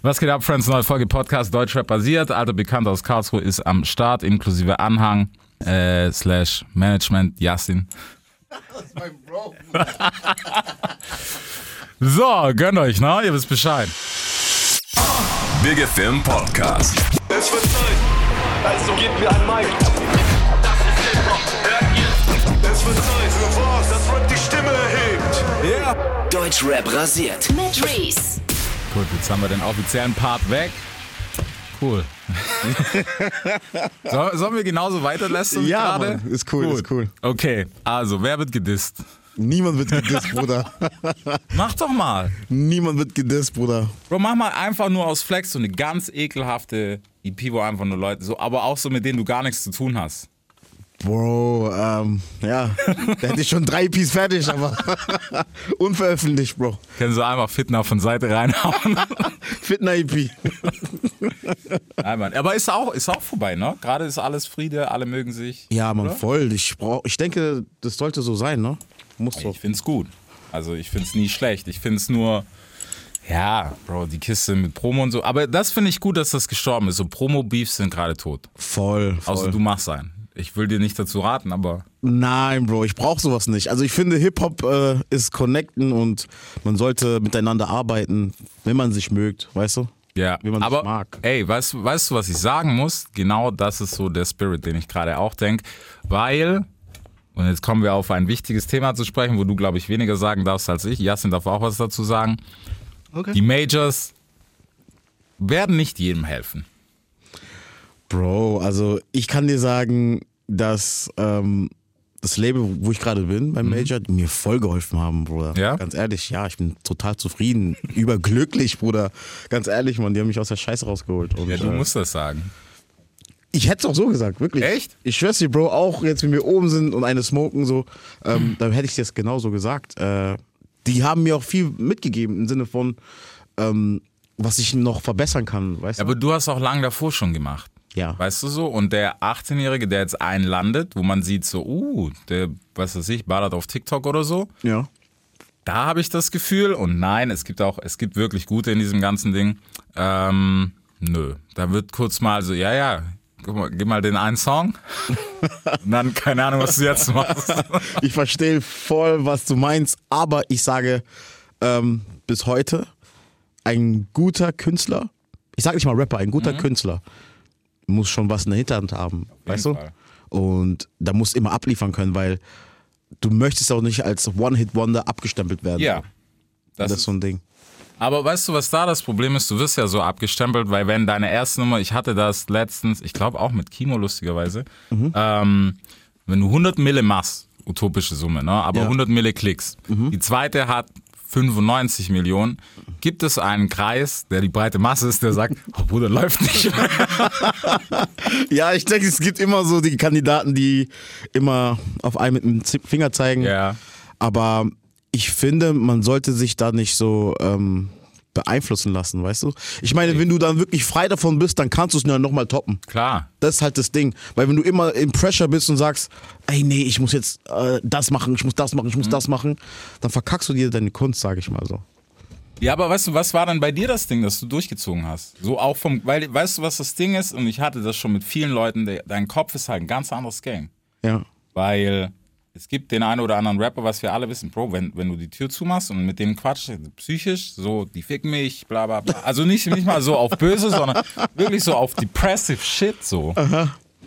Was geht ab, Friends? Neue Folge Podcast Deutschrap basiert. Alter Bekannt aus Karlsruhe ist am Start, inklusive Anhang, äh, slash Management, Yassin. Das ist mein Bro. so, gönnt euch, ne? Ihr wisst Bescheid. Big Film Podcast. Es wird Zeit, also gebt mir ein Mic. Das ist Hip-Hop, hört ihr? Es wird Zeit für was, das Rap die Stimme erhebt. Yeah. Deutschrap rasiert. Mit Reese. Gut, jetzt haben wir den offiziellen Part weg. Cool. so, sollen wir genauso weiterlästern Ja? Mann, ist cool, ist cool. Okay, also, wer wird gedisst? Niemand wird gedisst, Bruder. Mach doch mal. Niemand wird gedisst, Bruder. Bro, mach mal einfach nur aus Flex so eine ganz ekelhafte EP, wo einfach nur Leute, so, aber auch so mit denen du gar nichts zu tun hast. Bro, ähm, ja, da hätte ich schon drei Piece fertig, aber unveröffentlicht, Bro. Können sie einmal Fitner von Seite reinhauen. Fitner EP. Nein, Mann. Aber ist auch, ist auch vorbei, ne? Gerade ist alles Friede, alle mögen sich. Ja, Mann, Oder? voll. Ich, brauch, ich denke, das sollte so sein, ne? Muss so. Ich find's gut. Also ich find's nie schlecht. Ich find's nur, ja, Bro, die Kiste mit Promo und so. Aber das finde ich gut, dass das gestorben ist. So Promo-Beefs sind gerade tot. Voll, voll. Außer du machst einen. Ich will dir nicht dazu raten, aber Nein, Bro, ich brauche sowas nicht. Also ich finde, Hip-Hop äh, ist connecten und man sollte miteinander arbeiten, wenn man sich mögt, weißt du? Ja, Wie man sich aber mag. ey, weißt, du- weißt du, was ich sagen muss? Genau das ist so der Spirit, den ich gerade auch denke, weil, und jetzt kommen wir auf ein wichtiges Thema zu sprechen, wo du, glaube ich, weniger sagen darfst als ich. Jasin darf auch was dazu sagen. Okay. Die Majors werden nicht jedem helfen. Bro, also ich kann dir sagen, dass ähm, das Label, wo ich gerade bin, beim Major, die mir voll geholfen haben, Bruder. Ja? Ganz ehrlich, ja, ich bin total zufrieden, überglücklich, Bruder. Ganz ehrlich, Mann, die haben mich aus der Scheiße rausgeholt. Und, Ja, du äh, musst das sagen. ich hätte es auch so gesagt, wirklich. Echt? Ich schwör's dir, Bro, auch jetzt, wenn wir oben sind und eine smoken, so, ähm, dann hätte ich es genauso gesagt. Äh, die haben mir auch viel mitgegeben im Sinne von, ähm, was ich noch verbessern kann, weißt Ja, du? aber du hast auch lange davor schon gemacht. Ja. Weißt du so? Und der 18-Jährige, der jetzt einlandet, wo man sieht, so, uh, der, was weiß ich, ballert auf TikTok oder so, Ja. da habe ich das Gefühl, und nein, es gibt auch, es gibt wirklich gute in diesem ganzen Ding. Ähm, nö. Da wird kurz mal so, ja, ja, guck mal, gib mal den einen Song. und dann, keine Ahnung, was du jetzt machst. Ich verstehe voll, was du meinst, aber ich sage ähm, bis heute, ein guter Künstler, ich sage nicht mal Rapper, ein guter Künstler muss schon was in der Hinterhand haben, weißt du? Fall. Und da muss immer abliefern können, weil du möchtest auch nicht als One-Hit-Wonder abgestempelt werden. ja. Das, ist so ein Ding. Aber weißt du, was da das Problem ist? Du wirst ja so abgestempelt, weil wenn deine erste Nummer, ich hatte das letztens, ich glaube auch mit Kino lustigerweise, ähm, wenn du 100 Mille machst, utopische Summe, ne? aber Ja. 100 Mille Klicks, die zweite hat 95 Millionen, gibt es einen Kreis, der die breite Masse ist, der sagt, oh Bruder, läuft nicht. Ja, ich denke, es gibt immer so die Kandidaten, die immer auf einen mit dem Finger zeigen. ja. Aber ich finde, man sollte sich da nicht so ähm, beeinflussen lassen, weißt du? Ich meine, wenn du dann wirklich frei davon bist, dann kannst du es nur nochmal toppen. Klar. Das ist halt das Ding. Weil wenn du immer im Pressure bist und sagst, ey, nee, ich muss jetzt äh, das machen, ich muss das machen, ich muss das machen, dann verkackst du dir deine Kunst, sage ich mal so. Ja, aber weißt du, was war dann bei dir das Ding, das du durchgezogen hast? So auch vom, weil, weißt du, was das Ding ist? Und ich hatte das schon mit vielen Leuten, der, dein Kopf ist halt ein ganz anderes Game. Ja. Weil es gibt den einen oder anderen Rapper, was wir alle wissen, Bro, wenn, wenn du die Tür zumachst und mit dem Quatsch, psychisch, so, die ficken mich, bla bla bla. Also nicht, nicht mal so auf böse, sondern wirklich so auf depressive Shit, so.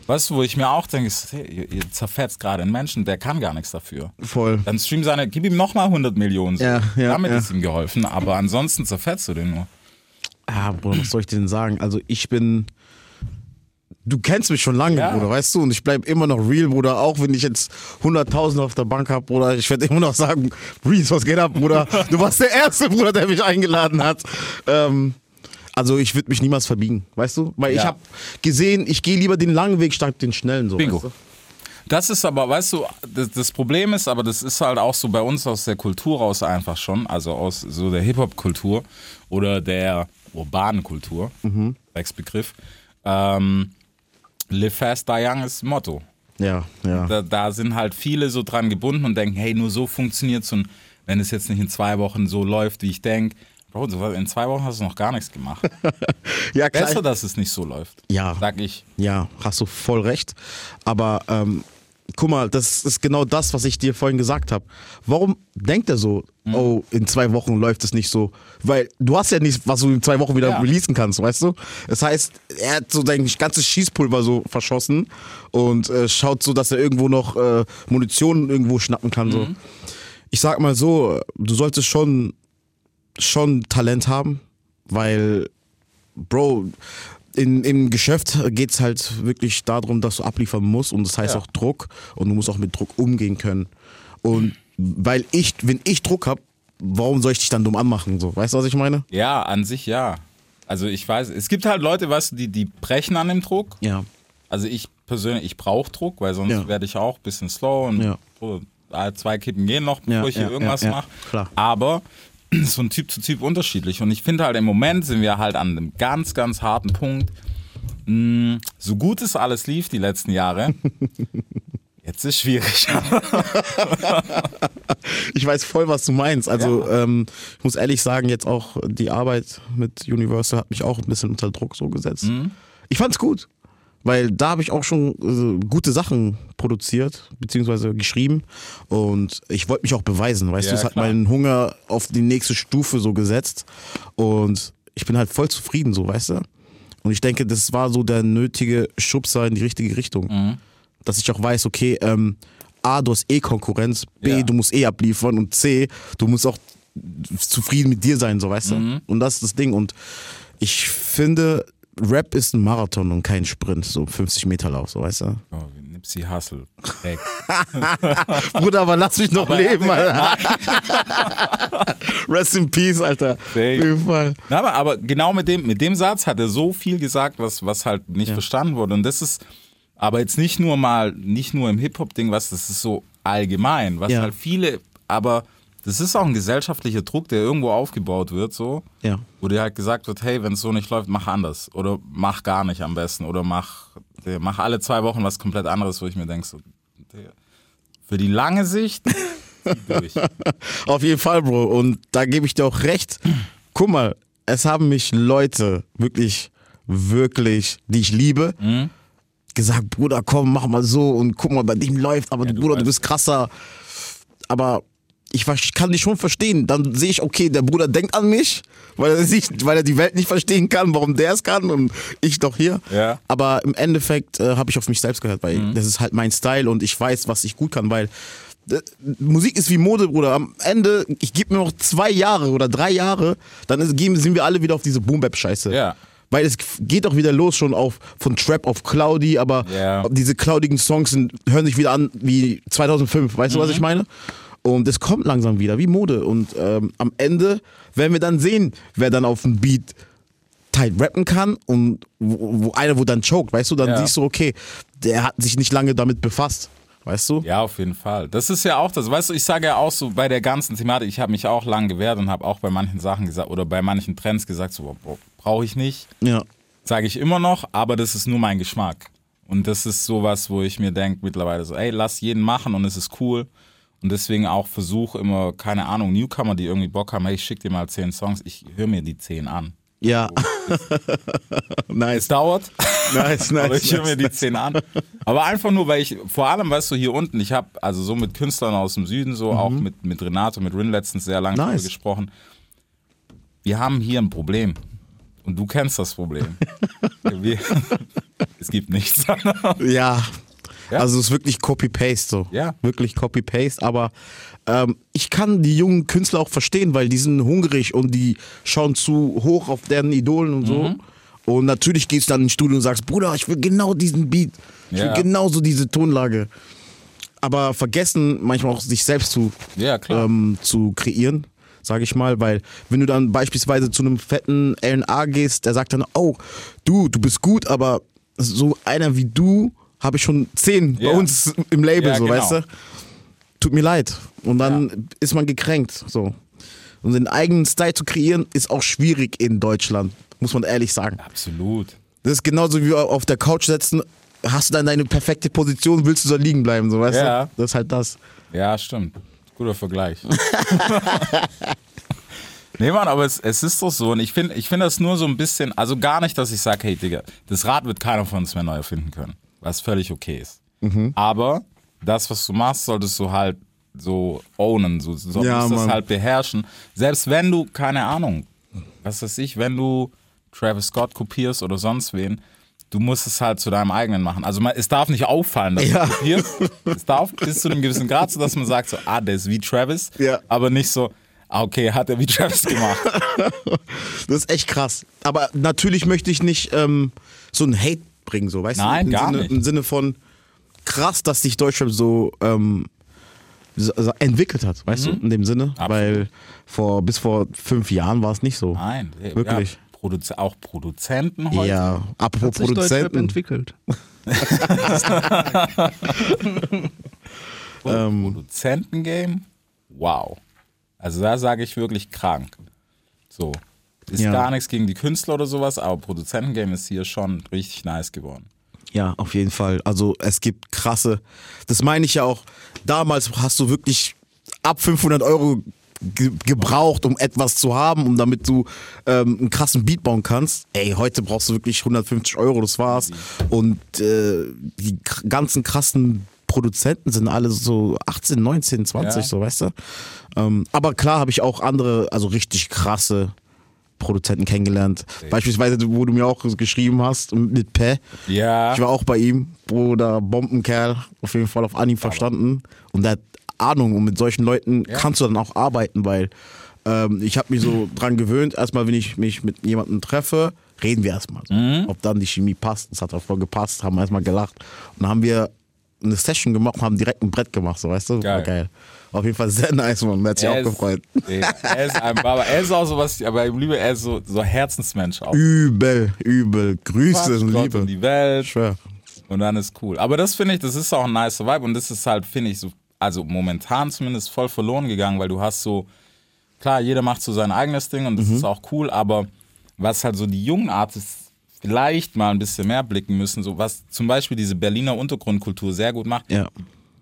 Weißt du, wo ich mir auch denke, hey, ihr, ihr zerfetzt gerade einen Menschen, der kann gar nichts dafür. Voll. Dann stream seine, gib ihm nochmal 100 Millionen. So. Ja, ja, Damit ja. ist ihm geholfen, aber ansonsten zerfetzt du den nur. Ja, Bruder, was soll ich dir denn sagen? Also ich bin. Du kennst mich schon lange, Ja. Bruder, weißt du? Und ich bleib immer noch real, Bruder. Auch wenn ich jetzt 100.000 auf der Bank hab, Bruder. Ich werde immer noch sagen, Reese, was geht ab, Bruder? Du warst der Erste, Bruder, der mich eingeladen hat. Ähm, also ich würde mich niemals verbiegen, weißt du? Weil ich Ja. habe gesehen, ich gehe lieber den langen Weg statt den schnellen. So, Bingo. Weißt du? Das ist aber, weißt du, das, das Problem ist, aber das ist halt auch so bei uns aus der Kultur raus einfach schon, also aus so der Hip-Hop-Kultur oder der urbanen Kultur, Mhm. Begriff. Ähm, Live fast, die young ist Motto. Ja, ja. Da, da sind halt viele so dran gebunden und denken, hey, nur so funktioniert's und wenn es jetzt nicht in zwei Wochen so läuft, wie ich denke, Bro, in zwei Wochen hast du noch gar nichts gemacht. Ja, klar. Besser, dass es nicht so läuft. Ja. Sag ich. Ja, hast du voll recht. Aber ähm, guck mal, das ist genau das, was ich dir vorhin gesagt habe. Warum denkt er so, Mhm. oh, in zwei Wochen läuft es nicht so? Weil du hast ja nichts, was du in zwei Wochen wieder Ja. releasen kannst, weißt du? Das heißt, er hat so sein ganzes Schießpulver so verschossen und äh, schaut so, dass er irgendwo noch äh, Munition irgendwo schnappen kann. Mhm. So. Ich sag mal so, du solltest schon, schon Talent haben, weil Bro, in, im Geschäft geht es halt wirklich darum, dass du abliefern musst und das heißt Ja. auch Druck und du musst auch mit Druck umgehen können. Und weil ich, wenn ich Druck habe, warum soll ich dich dann dumm anmachen? So, weißt du, was ich meine? Ja, an sich ja. Also ich weiß, es gibt halt Leute, weißt du, die, die brechen an dem Druck. Ja. Also ich persönlich, ich brauche Druck, weil sonst Ja. werde ich auch ein bisschen slow und Ja. zwei Kippen gehen noch, bevor Ja, ich hier irgendwas mache. klar. Aber ist von Typ zu Typ unterschiedlich. Und ich finde halt im Moment sind wir halt an einem ganz, ganz harten Punkt. Mm, So gut es alles lief die letzten Jahre, jetzt ist schwierig. Ich weiß voll, was du meinst. Also ähm, ich muss ehrlich sagen, jetzt auch die Arbeit mit Universal hat mich auch ein bisschen unter Druck so gesetzt. Ich fand's gut, weil da habe ich auch schon äh, gute Sachen produziert beziehungsweise geschrieben und ich wollte mich auch beweisen, weißt Ja, du, es hat klar. meinen Hunger auf die nächste Stufe so gesetzt und ich bin halt voll zufrieden so, weißt du. Und ich denke, das war so der nötige Schubser in die richtige Richtung. Mhm. Dass ich auch weiß, okay, ähm, A, du hast eh Konkurrenz, B, Ja. du musst eh abliefern und C, du musst auch zufrieden mit dir sein, so weißt Mhm. du. Und das ist das Ding. Und ich finde, Rap ist ein Marathon und kein Sprint, so 50 Meter Lauf, so weißt du. Oh, wie Nipsey Hussle. Weg. Bruder, aber lass mich noch leben, Alter. Rest in Peace, Alter. Auf Safe. jeden Fall. Na, aber, aber genau mit dem, mit dem Satz hat er so viel gesagt, was, was halt nicht verstanden wurde. Und das ist aber jetzt nicht nur mal, nicht nur im Hip-Hop-Ding, was, das ist so allgemein, was Ja. halt viele, aber das ist auch ein gesellschaftlicher Druck, der irgendwo aufgebaut wird, so. Ja. Wo dir halt gesagt wird, hey, wenn es so nicht läuft, mach anders. Oder mach gar nicht am besten. Oder mach, mach alle zwei Wochen was komplett anderes, wo ich mir denke, so, für die lange Sicht, durch. Auf jeden Fall, Bro. Und da gebe ich dir auch recht. Guck mal, es haben mich Leute wirklich, wirklich, die ich liebe, gesagt, Bruder, komm, mach mal so und guck mal, bei dem läuft, aber du Bruder, du weißt. bist krasser. Aber ich kann dich schon verstehen. Dann sehe ich, okay, der Bruder denkt an mich, weil er, sich, weil er die Welt nicht verstehen kann, warum der es kann und ich doch hier. Ja. Aber im Endeffekt äh, habe ich auf mich selbst gehört, weil das ist halt mein Style und ich weiß, was ich gut kann, weil äh, Musik ist wie Mode, Bruder. Am Ende, ich gebe mir noch zwei Jahre oder drei Jahre, dann ist, gehen, sind wir alle wieder auf diese Boom-Bap-Scheiße. Ja. Weil es geht auch wieder los schon auf von Trap auf Cloudy, aber Ja. diese cloudigen Songs sind, hören sich wieder an wie 2005. Weißt du, was ich meine? Und es kommt langsam wieder, wie Mode. Und ähm, am Ende werden wir dann sehen, wer dann auf dem Beat tight rappen kann und wo, wo einer, wo dann choked, weißt du, dann Ja. siehst du, okay, der hat sich nicht lange damit befasst, weißt du? Ja, auf jeden Fall. Das ist ja auch das. Weißt du, ich sage ja auch so bei der ganzen Thematik, ich habe mich auch lang gewehrt und habe auch bei manchen Sachen gesagt oder bei manchen Trends gesagt, so brauche ich nicht. Ja. Sage ich immer noch, aber das ist nur mein Geschmack. Und das ist sowas, wo ich mir denke mittlerweile so, ey, lass jeden machen und es ist cool. Und deswegen auch versuche immer, keine Ahnung, Newcomer, die irgendwie Bock haben, hey, ich schick dir mal zehn Songs, ich höre mir die zehn an. Ja. Es nice, dauert, nice, aber nice. ich höre mir die zehn an. Aber einfach nur, weil ich, vor allem, weißt du, hier unten, ich habe also so mit Künstlern aus dem Süden, so auch mit, mit Renato, mit Rin letztens sehr lange Mhm. Nice. gesprochen. Wir haben hier ein Problem. Und du kennst das Problem. Wir, es gibt nichts. Ja. Ja. Also es ist wirklich Copy-Paste so. Ja. Wirklich Copy-Paste. Aber ähm, ich kann die jungen Künstler auch verstehen, weil die sind hungrig und die schauen zu hoch auf deren Idolen und so. Mhm. Und natürlich gehst du dann ins Studio und sagst, Bruder, ich will genau diesen Beat. Ich Ja. will genauso diese Tonlage. Aber vergessen manchmal auch sich selbst zu, Ja, ähm, zu kreieren, sage ich mal, weil wenn du dann beispielsweise zu einem fetten LNA gehst, der sagt dann, oh, du, du bist gut, aber so einer wie du habe ich schon zehn bei uns im Label, so, genau. weißt du? Tut mir leid. Und dann ist man gekränkt, so. Und den eigenen Style zu kreieren, ist auch schwierig in Deutschland, muss man ehrlich sagen. Absolut. Das ist genauso wie auf der Couch setzen, hast du dann deine perfekte Position, willst du da liegen bleiben, so, weißt Ja. du? Das ist halt das. Ja, stimmt. Guter Vergleich. Nee, Mann, aber es, es ist doch so. Und ich finde ich find das nur so ein bisschen, also gar nicht, dass ich sage, hey, Digga, das Rad wird keiner von uns mehr neu erfinden können. Was völlig okay ist. Mhm. Aber das, was du machst, solltest du halt so ownen, so, so Ja, solltest das halt beherrschen. Selbst wenn du, keine Ahnung, was weiß ich, wenn du Travis Scott kopierst oder sonst wen, du musst es halt zu deinem eigenen machen. Also man, es darf nicht auffallen, dass Ja. du kopierst. Es darf bis zu einem gewissen Grad, so dass man sagt, so, ah, der ist wie Travis, Ja. aber nicht so, ah, okay, hat er wie Travis gemacht. Das ist echt krass. Aber natürlich möchte ich nicht ähm, so einen Hate bringen, so, weißt Nein, du? Im gar Sinne, nicht. Im Sinne von krass, dass sich Deutschland so, ähm, entwickelt hat, weißt du? In dem Sinne. Mhm. Absolut. Weil vor, bis vor fünf Jahren war es nicht so. Nein, Wirklich. Ja, Produz auch Produzenten heute. Ja, apropos Hat sich Deutschrap Produzenten. entwickelt. Ähm. Produzentengame, wow. Also da sage ich wirklich krank. So. Ist Ja. gar nichts gegen die Künstler oder sowas, aber Produzentengame ist hier schon richtig nice geworden. Ja, auf jeden Fall. Also es gibt krasse, das meine ich ja auch, damals hast du wirklich ab 500 Euro ge gebraucht, um etwas zu haben, um damit du ähm, einen krassen Beat bauen kannst. Ey, heute brauchst du wirklich 150 Euro, das war's. Und äh, die ganzen krassen Produzenten sind alle so 18, 19, 20, Ja. so weißt du. Ähm, aber klar habe ich auch andere, also richtig krasse Produzenten kennengelernt. Beispielsweise, wo du mir auch geschrieben hast, mit Pä. Ja. Ich war auch bei ihm, Bruder, Bombenkerl, auf jeden Fall auf Anhieb verstanden. Und der hat Ahnung und mit solchen Leuten kannst du dann auch arbeiten, weil ähm, ich habe mich so dran gewöhnt, erstmal, wenn ich mich mit jemandem treffe, reden wir erstmal. So. Mhm. Ob dann die Chemie passt, das hat auch voll gepasst, haben erstmal gelacht. Und dann haben wir eine Session gemacht und haben direkt ein Brett gemacht, so weißt du? War Geil. geil. Auf jeden Fall sehr nice, man. Der hat sich auch ist, gefreut. Nee, er ist ein Baba. Er ist auch so was, aber ich liebe, er ist so, so Herzensmensch auch. Übel, übel. Grüße und Gott Liebe. und die Welt. Ich schwör. Und dann ist cool. Aber das finde ich, das ist auch ein nice Vibe und das ist halt, finde ich, so, also momentan zumindest voll verloren gegangen, weil du hast so, klar, jeder macht so sein eigenes Ding und das Mhm. ist auch cool, aber was halt so die jungen Artists vielleicht mal ein bisschen mehr blicken müssen, so was zum Beispiel diese Berliner Untergrundkultur sehr gut macht, Ja,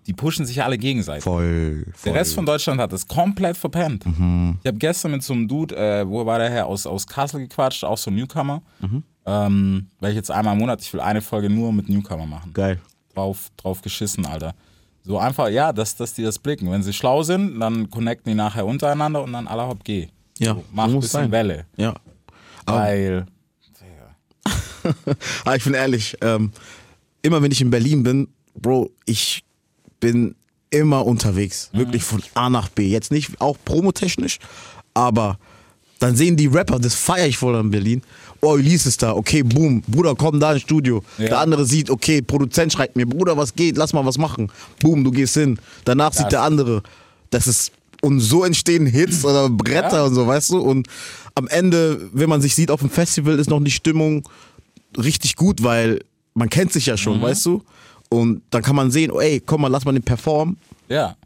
die pushen sich alle gegenseitig. voll. voll. Der Rest von Deutschland hat das komplett verpennt. Mhm. Ich habe gestern mit so einem Dude, äh, wo war der her, aus, aus Kassel gequatscht, auch so ein Newcomer. Mhm. Ähm, weil ich jetzt einmal im Monat, ich will eine Folge nur mit Newcomer machen. Geil. Drauf, drauf geschissen, Alter. So einfach, ja, dass, dass die das blicken. Wenn sie schlau sind, dann connecten die nachher untereinander und dann hopp geh. Ja, so, mach ein bisschen sein. Welle. Ja. Weil, Aber ich bin ehrlich, ähm, immer wenn ich in Berlin bin, Bro, ich bin immer unterwegs. Wirklich von A nach B. Jetzt nicht auch promotechnisch, aber dann sehen die Rapper, das feiere ich voll in Berlin. Oh, Elise ist da, okay, boom, Bruder, komm da ins Studio. Ja. Der andere sieht, okay, Produzent schreibt mir, Bruder, was geht, lass mal was machen. Boom, du gehst hin. Danach sieht der andere, das ist, und so entstehen Hits oder Bretter Ja. und so, weißt du? Und am Ende, wenn man sich sieht auf dem Festival, ist noch die Stimmung richtig gut, weil man kennt sich ja schon, Mhm. weißt du? Und dann kann man sehen, oh, ey, komm mal, lass mal den performen. ja,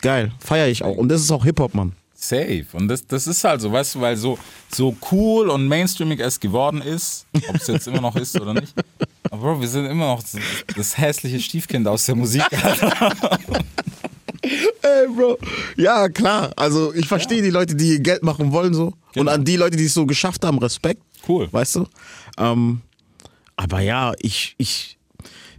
Geil, feiere ich auch. Und das ist auch Hip-Hop, Mann. Safe. Und das, das ist halt so, weißt du, weil so, so cool und mainstreamig es geworden ist, ob es jetzt immer noch ist oder nicht. Aber Bro, wir sind immer noch das, das hässliche Stiefkind aus der Musik. Ey, Bro. Ja, klar. Also ich verstehe die Leute, die ihr Geld machen wollen so. Und Genau. an die Leute, die es so geschafft haben, Respekt. Cool. Weißt du? Ähm, aber ja, ich, ich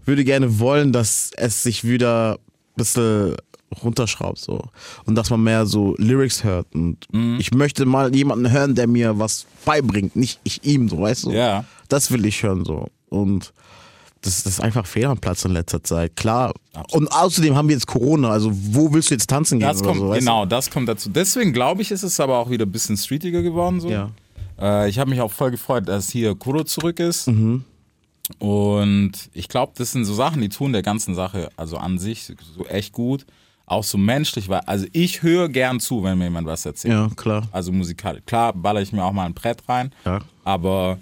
würde gerne wollen, dass es sich wieder ein bisschen runterschraubt so. Und dass man mehr so Lyrics hört. Und Mhm. ich möchte mal jemanden hören, der mir was beibringt. Nicht ich ihm, so, weißt du? Ja. Das will ich hören so. Und das, das ist einfach fehl am Platz in letzter Zeit. Klar. Und außerdem haben wir jetzt Corona. Also wo willst du jetzt tanzen gehen Das kommt, so? weißt du? genau, das kommt dazu. Deswegen glaube ich, ist es aber auch wieder ein bisschen streetiger geworden. So. Ja. Äh, ich habe mich auch voll gefreut, dass hier Kuro zurück ist. Mhm. Und ich glaube, das sind so Sachen, die tun der ganzen Sache, also an sich, so echt gut. Auch so menschlich, weil, also ich höre gern zu, wenn mir jemand was erzählt. Ja, klar. Also musikalisch. Klar, baller ich mir auch mal ein Brett rein. Ja. Aber,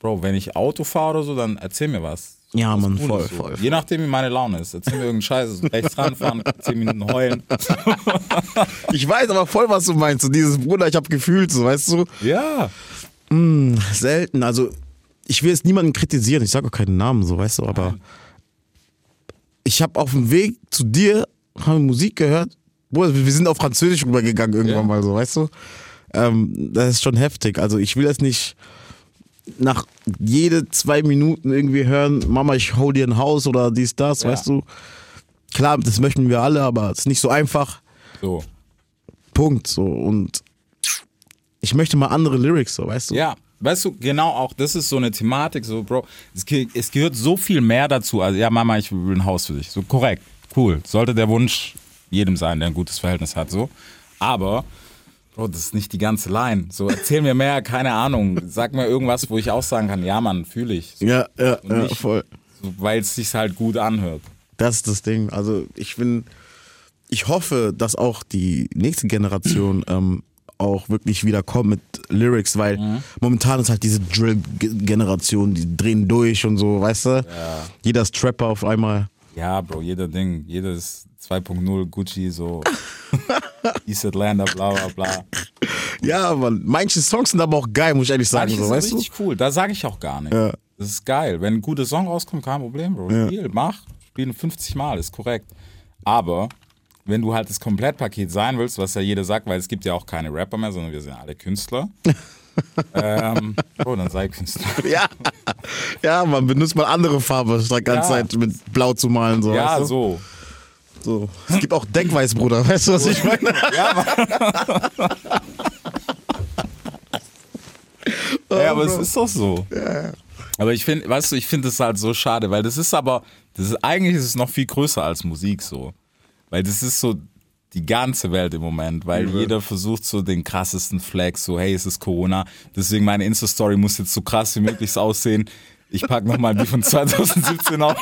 Bro, wenn ich Auto fahre oder so, dann erzähl mir was. Ja, Cooles voll, so. voll. Je nachdem, wie meine Laune ist. Erzähl mir irgendeinen Scheiß, rechts ranfahren, 10 Minuten heulen. Ich weiß aber voll, was du meinst. So dieses Bruder, ich habe gefühlt, so, weißt du? Ja. Selten. Also, ich will jetzt niemanden kritisieren. Ich sage auch keinen Namen, so, weißt du, aber ich habe auf dem Weg zu dir haben Musik gehört. Wir sind auf Französisch rübergegangen irgendwann Ja. mal, so, weißt du? ähm, das ist schon heftig. Also ich will jetzt nicht nach jede zwei Minuten irgendwie hören, Mama, ich hol dir ein Haus oder dies, das, Ja. weißt du. Klar, das möchten wir alle, aber es ist nicht so einfach. So. Punkt. So. Und ich möchte mal andere Lyrics, so, weißt du? Ja, weißt du, genau auch, das ist so eine Thematik, so, Bro, es, es gehört so viel mehr dazu. Also, ja, Mama, ich will ein Haus für dich. So, korrekt, cool. Sollte der Wunsch jedem sein, der ein gutes Verhältnis hat, so. Aber, Bro, das ist nicht die ganze Line. So, erzähl mir mehr, keine Ahnung. Sag mir irgendwas, wo ich auch sagen kann, ja, Mann, fühle ich. So, Ja, ja, Und ja nicht- voll. so, Weil es sich halt gut anhört. Das ist das Ding. Also ich bin, ich hoffe, dass auch die nächste Generation ähm, auch wirklich wieder kommt mit Lyrics, weil momentan ist halt diese Drill-Generation, die drehen durch und so, weißt du? Jeder ist Trapper auf einmal. Ja, Bro, jeder Ding, jeder ist 2.0 Gucci, so East Atlanta, bla bla bla. Ja, man, manche Songs sind aber auch geil, muss ich ehrlich sagen, Manche so, sind weißt du? richtig cool, da sage ich auch gar nicht. Ja. Das ist geil. Wenn ein guter Song rauskommt, kein Problem, Bro. Spiel, mach, spielen 50 Mal, ist korrekt. Aber wenn du halt das Komplettpaket sein willst, was ja jeder sagt, weil es gibt ja auch keine Rapper mehr, sondern wir sind alle Künstler. ähm, Bro, dann sei Künstler. Ja, ja, man benutzt mal andere Farbe, statt die ganze Ja. Zeit mit Blau zu malen, so. Ja, weißt du? so. so. Es gibt auch Deckweiß, Bruder, weißt du, was ich meine? Ja, Mann. ja, aber es ist doch so. Aber ich finde, weißt du, ich finde es halt so schade, weil das ist aber, das ist, eigentlich ist es noch viel größer als Musik so. Weil das ist so die ganze Welt im Moment, weil jeder versucht so den krassesten Flex, so hey, es ist Corona, deswegen meine Insta-Story muss jetzt so krass wie möglich aussehen. Ich pack nochmal die von 2017 aus,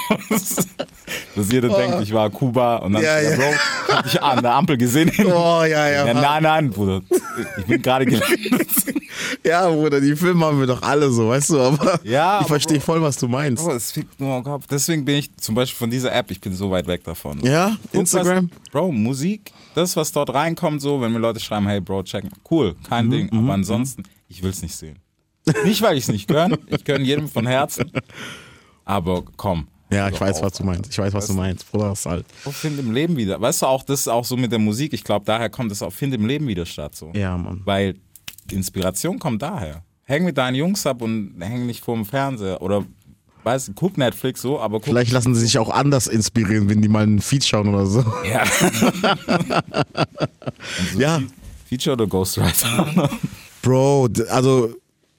dass jeder denkt, ich war Kuba und dann, Ja, ja. Bro, ich hab dich an der Ampel gesehen. Oh, ja, ja. Ja, nein, nein, Bruder. Ich bin gerade gelandet. Ja, Bruder, die Filme haben wir doch alle so, weißt du, aber Ja, ich verstehe voll, was du meinst. Bro, es fickt nur am Kopf. Deswegen bin ich zum Beispiel von dieser App, ich bin so weit weg davon. Ja, Instagram? Was, Bro, Musik, das, was dort reinkommt, so, wenn mir Leute schreiben, hey Bro, check, cool, Mhm, kein Ding. Aber ansonsten, ich will es nicht sehen. Nicht, weil ich es nicht gönn, ich gönn jedem von Herzen. Aber komm. Ja, ich weiß, auf. was du meinst. Ich weiß, was du meinst. Bruder, das ist halt. Bro, Find im Leben wieder. Weißt du auch, das ist auch so mit der Musik. Ich glaube, daher kommt es auch, find im Leben wieder statt. So. Ja, Mann. Weil die Inspiration kommt daher. Häng mit deinen Jungs ab und häng nicht vorm Fernseher. Oder, weißt du, guck Netflix so, aber guck. Vielleicht lassen sie sich auch anders inspirieren, wenn die mal einen Feed schauen oder so. Ja. Ja, Feature oder Ghostwriter? Bro, also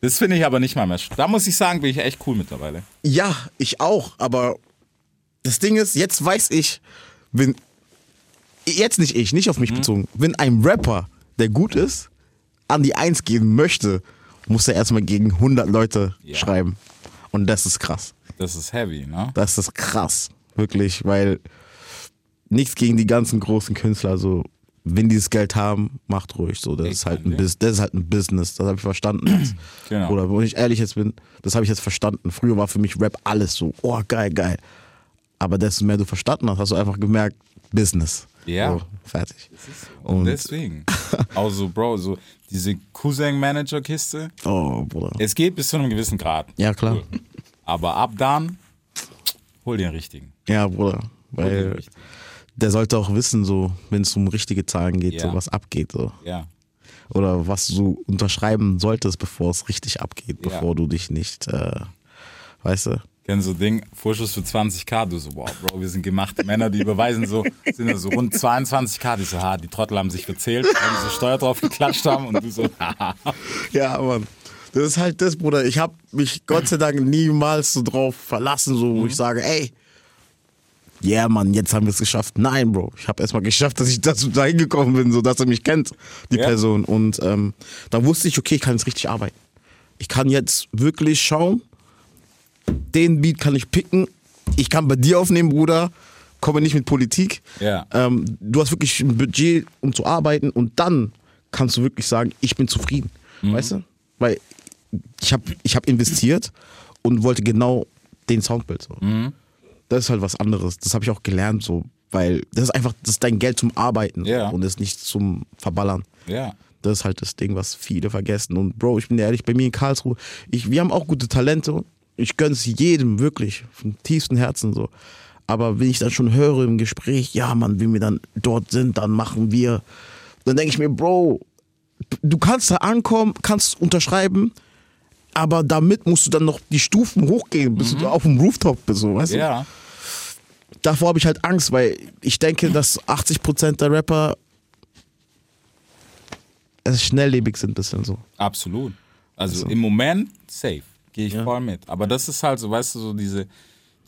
Das finde ich aber nicht mal mehr. Da muss ich sagen, bin ich echt cool mittlerweile. ja, ich auch, aber das Ding ist, jetzt weiß ich, wenn jetzt nicht ich, nicht auf Mhm. mich bezogen, wenn ein Rapper, der gut ist, an die Eins gehen möchte, muss er erstmal gegen 100 Leute Ja. schreiben. Und das ist krass. Das ist heavy, ne? Das ist krass, wirklich, weil nichts gegen die ganzen großen Künstler, so wenn die das Geld haben, macht ruhig so. Das ist halt ein. Bus das ist halt ein Business, das habe ich verstanden. Jetzt. Genau. Oder wenn ich ehrlich jetzt bin, das habe ich jetzt verstanden. Früher war für mich Rap alles so, oh geil, geil. Aber desto mehr du verstanden hast, hast du einfach gemerkt, Business. Ja. So, fertig. Und Und deswegen. Also, Bro, so diese Cousin-Manager-Kiste. oh, Bruder. Es geht bis zu einem gewissen Grad. Ja, klar. Aber ab dann, hol den richtigen. Ja, Bruder. Hol den Weil richtigen. Der sollte auch wissen, so, wenn es um richtige Zahlen geht, Ja. so was abgeht. So. Ja. oder was du unterschreiben solltest, bevor es richtig abgeht, Ja. bevor du dich nicht, äh, weißt du? Kennen so Ding, Vorschuss für 20k, du so, wow, Bro, wir sind gemachte Männer, die überweisen so, sind ja so rund 22k, die so, ha, die Trottel haben sich verzählt, weil die so Steuer drauf geklatscht haben und du so, haha. Ja, Mann. Das ist halt das, Bruder. Ich habe mich Gott sei Dank niemals so drauf verlassen, so wo ich sage, ey, yeah, Mann, jetzt haben wir es geschafft. Nein, Bro. Ich habe erstmal geschafft, dass ich das da hingekommen bin, so dass er mich kennt, die Ja. Person. Und ähm, da wusste ich, okay, ich kann jetzt richtig arbeiten. Ich kann jetzt wirklich schauen, den Beat kann ich picken. Ich kann bei dir aufnehmen, Bruder. Komme nicht mit Politik. Ja. Ähm, du hast wirklich ein Budget, um zu arbeiten. Und dann kannst du wirklich sagen, ich bin zufrieden. Weißt du? Weil ich habe ich hab investiert und wollte genau den Soundbild. So. Das ist halt was anderes. Das habe ich auch gelernt, so, weil das ist einfach, das ist dein Geld zum Arbeiten Ja. und ist nicht zum Verballern. Ja. Das ist halt das Ding, was viele vergessen. Und Bro, ich bin ehrlich, bei mir in Karlsruhe, ich, wir haben auch gute Talente. Ich gönne es jedem wirklich, vom tiefsten Herzen so. Aber wenn ich dann schon höre im Gespräch, ja, Mann, wenn wir dann dort sind, dann machen wir. Dann denke ich mir, Bro, du kannst da ankommen, kannst unterschreiben, aber damit musst du dann noch die Stufen hochgehen, bis du auf dem Rooftop bist, so, weißt du? Mhm. Ja. Davor habe ich halt Angst, weil ich denke, dass 80% der Rapper schnelllebig sind, bisschen so. Absolut. Also im Moment safe. Gehe ich voll mit. Aber das ist halt so, weißt du, so diese,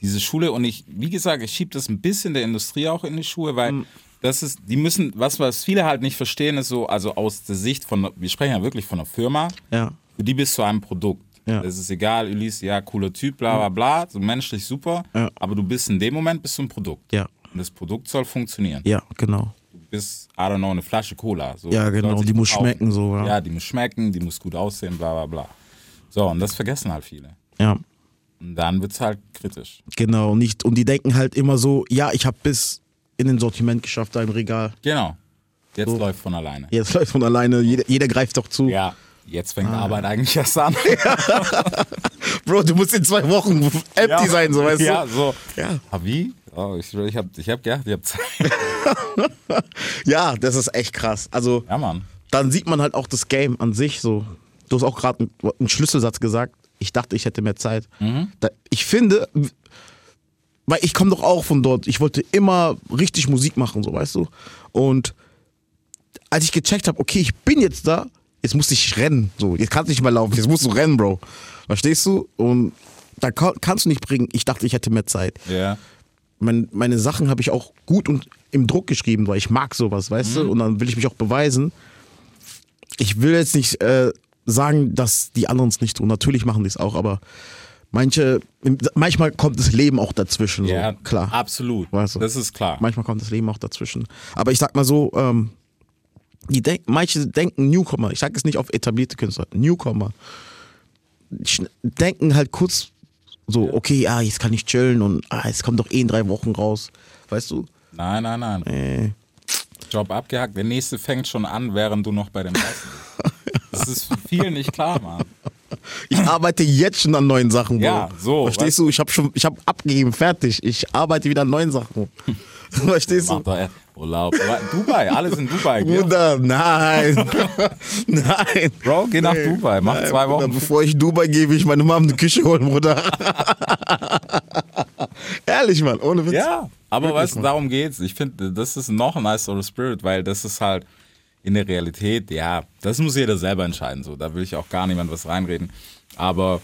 diese Schule und ich, wie gesagt, ich schiebe das ein bisschen der Industrie auch in die Schuhe, weil Mhm. das ist, die müssen, was, was viele halt nicht verstehen, ist so, also aus der Sicht von, wir sprechen ja wirklich von einer Firma, Ja. Für die bist du ein Produkt. Ja. Es ist egal, Ulysse, ja, cooler Typ, bla bla bla, so menschlich super, Ja. aber du bist in dem Moment bist du ein Produkt. Ja. Und das Produkt soll funktionieren. Ja, genau. Du bist, I don't know, eine Flasche Cola. So, Ja, genau, die muss verkaufen. schmecken, so, ja. Ja, die muss schmecken, die muss gut aussehen, bla bla bla. So, und das vergessen halt viele. Ja. Und dann wird's halt kritisch. Genau, nicht. Und die denken halt immer so, ja, ich habe bis in den Sortiment geschafft, da im Regal. Genau. Jetzt So. läuft von alleine. Jetzt läuft von alleine, jeder, jeder greift doch zu. Ja, jetzt fängt Ah. Arbeit eigentlich erst an. Bro, du musst in zwei Wochen empty sein, so weißt ja, du. so. Ja. Ah, wie? Oh, ich ich habe ich hab gedacht, ich hab Zeit. Ja, das ist echt krass. Also, Ja, Mann. dann sieht man halt auch das Game an sich so. Du hast auch gerade einen, Schlüsselsatz gesagt. Ich dachte, ich hätte mehr Zeit. Da, ich finde, weil ich komme doch auch von dort. Ich wollte immer richtig Musik machen, so weißt du. Und als ich gecheckt habe, okay, ich bin jetzt da, jetzt muss ich rennen. So, jetzt kannst du nicht mehr laufen, jetzt musst du rennen, Bro. Verstehst du? Und da kann, kannst du nicht bringen. Ich dachte, ich hätte mehr Zeit. Ja. Mein, meine Sachen habe ich auch gut und im Druck geschrieben, weil ich mag sowas, weißt du? Und dann will ich mich auch beweisen. Ich will jetzt nicht äh, sagen, dass die anderen es nicht tun. Natürlich machen die es auch, aber manche, manchmal kommt das Leben auch dazwischen. Ja, so, klar. Absolut. Weißt du? Das ist klar. Manchmal kommt das Leben auch dazwischen. Aber ich sag mal so, ähm, die denk, manche denken Newcomer, ich sag es nicht auf etablierte Künstler, Newcomer, denken halt kurz so, okay, ah, jetzt kann ich chillen und ah, es kommt doch eh in drei Wochen raus. Weißt du? Nein, nein, nein. Äh, Job abgehakt. Der nächste fängt schon an, während du noch bei dem ersten bist. Das ist für viele nicht klar, Mann. ich arbeite jetzt schon an neuen Sachen, Bro. Ja, so, Verstehst weißt du? Ich habe schon, ich habe abgegeben, fertig. Ich arbeite wieder an neuen Sachen. Verstehst du? Urlaub. Dubai, alles in Dubai. Bruder, nein. nein. Bro, geh nach Nee. Dubai. Mach Nein, zwei Bruder, Wochen. bevor ich Dubai gehe, will ich meine Mom eine Küche holen, Bruder. Ehrlich, Mann, ohne Witz. Ja, aber Wirklich, weißt du, darum geht's. Ich finde, das ist noch ein nicer Spirit, weil das ist halt in der Realität, ja, das muss jeder selber entscheiden. So, da will ich auch gar niemand was reinreden. Aber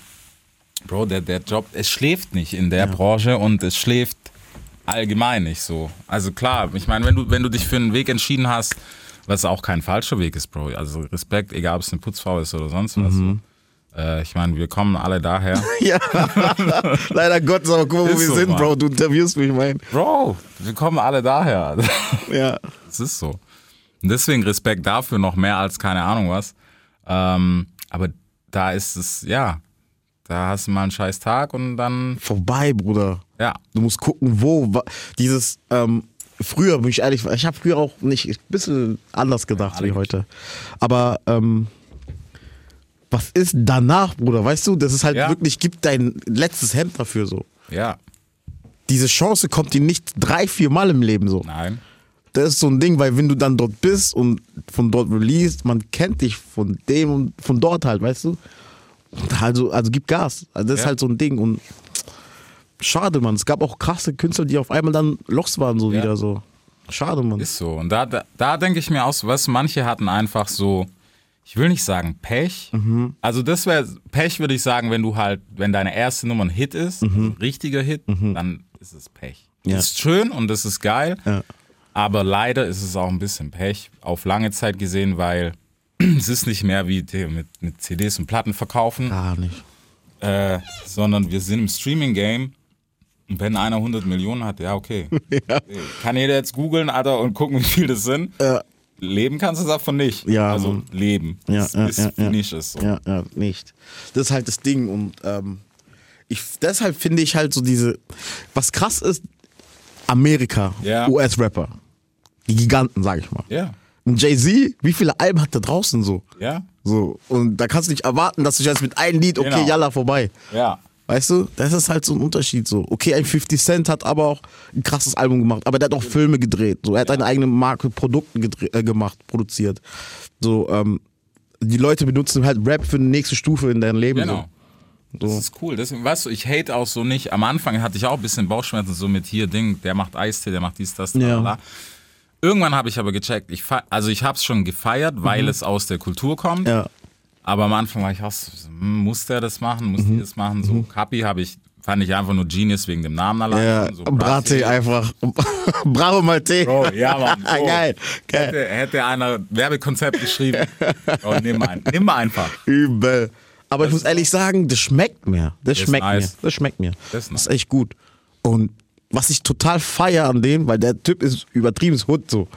Bro, der, der Job, es schläft nicht in der Branche und es schläft allgemein nicht so. Also klar, ich meine, wenn du, wenn du dich für einen Weg entschieden hast, was auch kein falscher Weg ist, Bro. Also Respekt, egal ob es eine Putzfrau ist oder sonst was. Mhm. Äh, ich meine, wir kommen alle daher. Ja. Leider Gottes, aber guck mal, wo Ist wir so, sind, Mann. Bro. Du interviewst mich, mein. Bro, wir kommen alle daher. Ja. Es ist so. Und deswegen Respekt dafür noch mehr als keine Ahnung was. Ähm, aber da ist es, ja, da hast du mal einen scheiß Tag und dann, Vorbei, Bruder. ja, Du musst gucken, wo. Dieses, ähm, früher, bin ich ehrlich, ich habe früher auch nicht, ein bisschen anders gedacht alle wie heute. Aber, ähm, was ist danach, Bruder? Weißt du, das ist halt Ja. wirklich, gib dein letztes Hemd dafür so. ja, Diese Chance kommt dir nicht drei, vier Mal im Leben so. nein. Das ist so ein Ding, weil wenn du dann dort bist und von dort released, man kennt dich von dem und von dort halt, weißt du? Also, also gib Gas. Also das ist Ja. halt so ein Ding und schade, Mann. Es gab auch krasse Künstler, die auf einmal dann Lochs waren, so Ja. wieder so. Schade, Mann. Ist so. Und da, da, da denke ich mir aus, was manche hatten einfach so, ich will nicht sagen Pech. Mhm. Also das wäre, Pech würde ich sagen, wenn du halt, wenn deine erste Nummer ein Hit ist, ein richtiger Hit, dann ist es Pech. Mhm. Ja. Das ist schön und das ist geil. Ja. Aber leider ist es auch ein bisschen Pech, auf lange Zeit gesehen, weil es ist nicht mehr wie mit, mit CDs und Platten verkaufen, Gar nicht. äh, sondern wir sind im Streaming-Game. Und wenn einer 100 Millionen hat, ja, okay. Kann jeder jetzt googeln, Alter, und gucken, wie viel das sind. Ja. Leben kannst du davon nicht. Ja, Also leben. Ja, das ja, ist ja, ja. Nisches. So. Ja, ja, nicht. Das ist halt das Ding und ähm, ich, deshalb finde ich halt so diese, was krass ist, Amerika, Ja. US-Rapper, die Giganten, sag ich mal. Ja. Und Jay-Z, wie viele Alben hat der draußen so? Ja. So, und da kannst du nicht erwarten, dass du jetzt mit einem Lied, okay, Genau. yalla, vorbei. Ja. Weißt du, das ist halt so ein Unterschied so. Okay, ein 50 Cent hat aber auch ein krasses Album gemacht, aber der hat auch Filme gedreht. So, er hat eine eigene Marke Produkte gedre- äh, gemacht, produziert. So, ähm, die Leute benutzen halt Rap für eine nächste Stufe in deinem Leben. Genau. Das So. ist cool. Deswegen, weißt du, ich hate auch so nicht. Am Anfang hatte ich auch ein bisschen Bauchschmerzen, so mit hier Ding, der macht Eistee, der macht dies, das, Ja. bla. Irgendwann habe ich aber gecheckt, ich also ich habe es schon gefeiert, weil es aus der Kultur kommt. Mhm. Ja. Aber am Anfang war ich auch so, hm, muss der das machen, muss die das machen? So, Kapi habe ich, fand ich einfach nur Genius wegen dem Namen allein. Mhm. Ja, so, Brate einfach. Bravo Malte. Bro, ja, Mann. So. Geil. Geil. Hätte, hätte einer Werbekonzept geschrieben. Oh, nimm, ein, nimm einfach. Übel. Aber ich muss ehrlich sagen, das schmeckt mir. Das schmeckt nice. mir. Das schmeckt mir. Das ist Das ist nice. echt gut. Und was ich total feier an dem, weil der Typ ist übertrieben Hut so,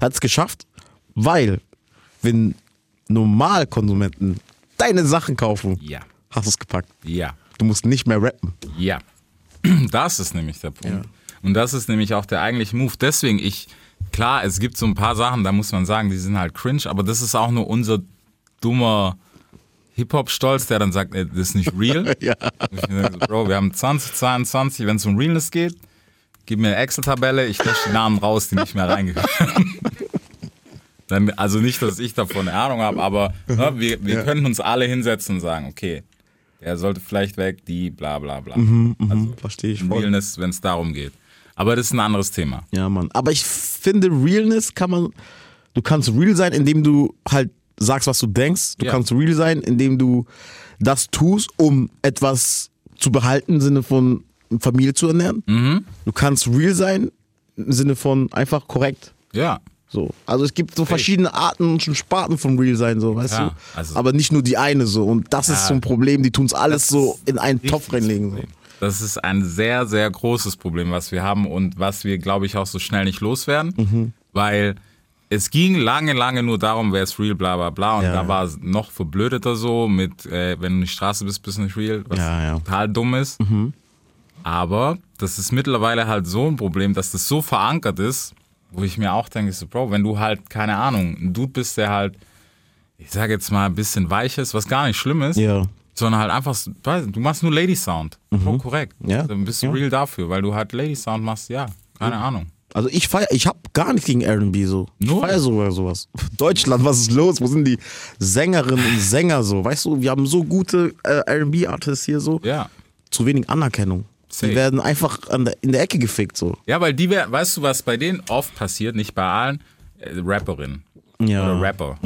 hat es geschafft, weil wenn Normalkonsumenten deine Sachen kaufen, Ja. hast du es gepackt. Ja. Du musst nicht mehr rappen. Ja, das ist nämlich der Punkt. Und das ist nämlich auch der eigentliche Move. Deswegen, ich, klar, es gibt so ein paar Sachen, da muss man sagen, die sind halt cringe, aber das ist auch nur unser dummer Hip-Hop-Stolz, der dann sagt, ey, das ist nicht real. Ja. Ich denke, Bro, wir haben 2022, wenn es um Realness geht, gib mir eine Excel-Tabelle, ich lösche die Namen raus, die nicht mehr reingehören. Dann, also nicht, dass ich davon eine Ahnung habe, aber ne, wir, wir Ja. könnten uns alle hinsetzen und sagen, okay, der sollte vielleicht weg, die, bla bla bla. Also, Verstehe ich voll. Realness, wenn es darum geht. Aber das ist ein anderes Thema. Ja, Mann. Aber ich finde, Realness kann man. Du kannst real sein, indem du halt sagst, was du denkst. Du Ja. kannst real sein, indem du das tust, um etwas zu behalten, im Sinne von Familie zu ernähren. Mhm. Du kannst real sein, im Sinne von einfach korrekt. Ja. So. Also es gibt so verschiedene Arten und schon Sparten von real sein, so, weißt Ja, du? also- Aber nicht nur die eine so. Und das ist Ja. so ein Problem, die tun es alles so ist in einen Topf reinlegen. So. Das ist ein sehr, sehr großes Problem, was wir haben und was wir, glaube ich, auch so schnell nicht loswerden. Mhm. Weil es ging lange, lange nur darum, wer ist real, bla bla bla. Und Ja, da war es noch verblödeter so mit, äh, wenn du die Straße bist, bist du nicht real, was total dumm ist. Aber das ist mittlerweile halt so ein Problem, dass das so verankert ist, wo ich mir auch denke, so, Bro, wenn du halt, keine Ahnung, ein Dude bist, der halt, ich sage jetzt mal, ein bisschen weich ist, was gar nicht schlimm ist, Ja. sondern halt einfach, du machst nur Lady Sound. Oh, korrekt. Ja. Dann bist du Ja. real dafür, weil du halt Lady Sound machst, ja, keine Ahnung. Also ich feier, ich hab gar nichts gegen R&B so. Ich Null. feier sogar sowas. Deutschland, was ist los? Wo sind die Sängerinnen und Sänger so? Weißt du, wir haben so gute äh, R&B-Artists hier so. Ja. Zu wenig Anerkennung. Safe. Die werden einfach an der, in der Ecke gefickt so. Ja, weil die, wär- weißt du, was bei denen oft passiert, nicht bei allen, äh, Rapperin. Ja. Oder Rapper.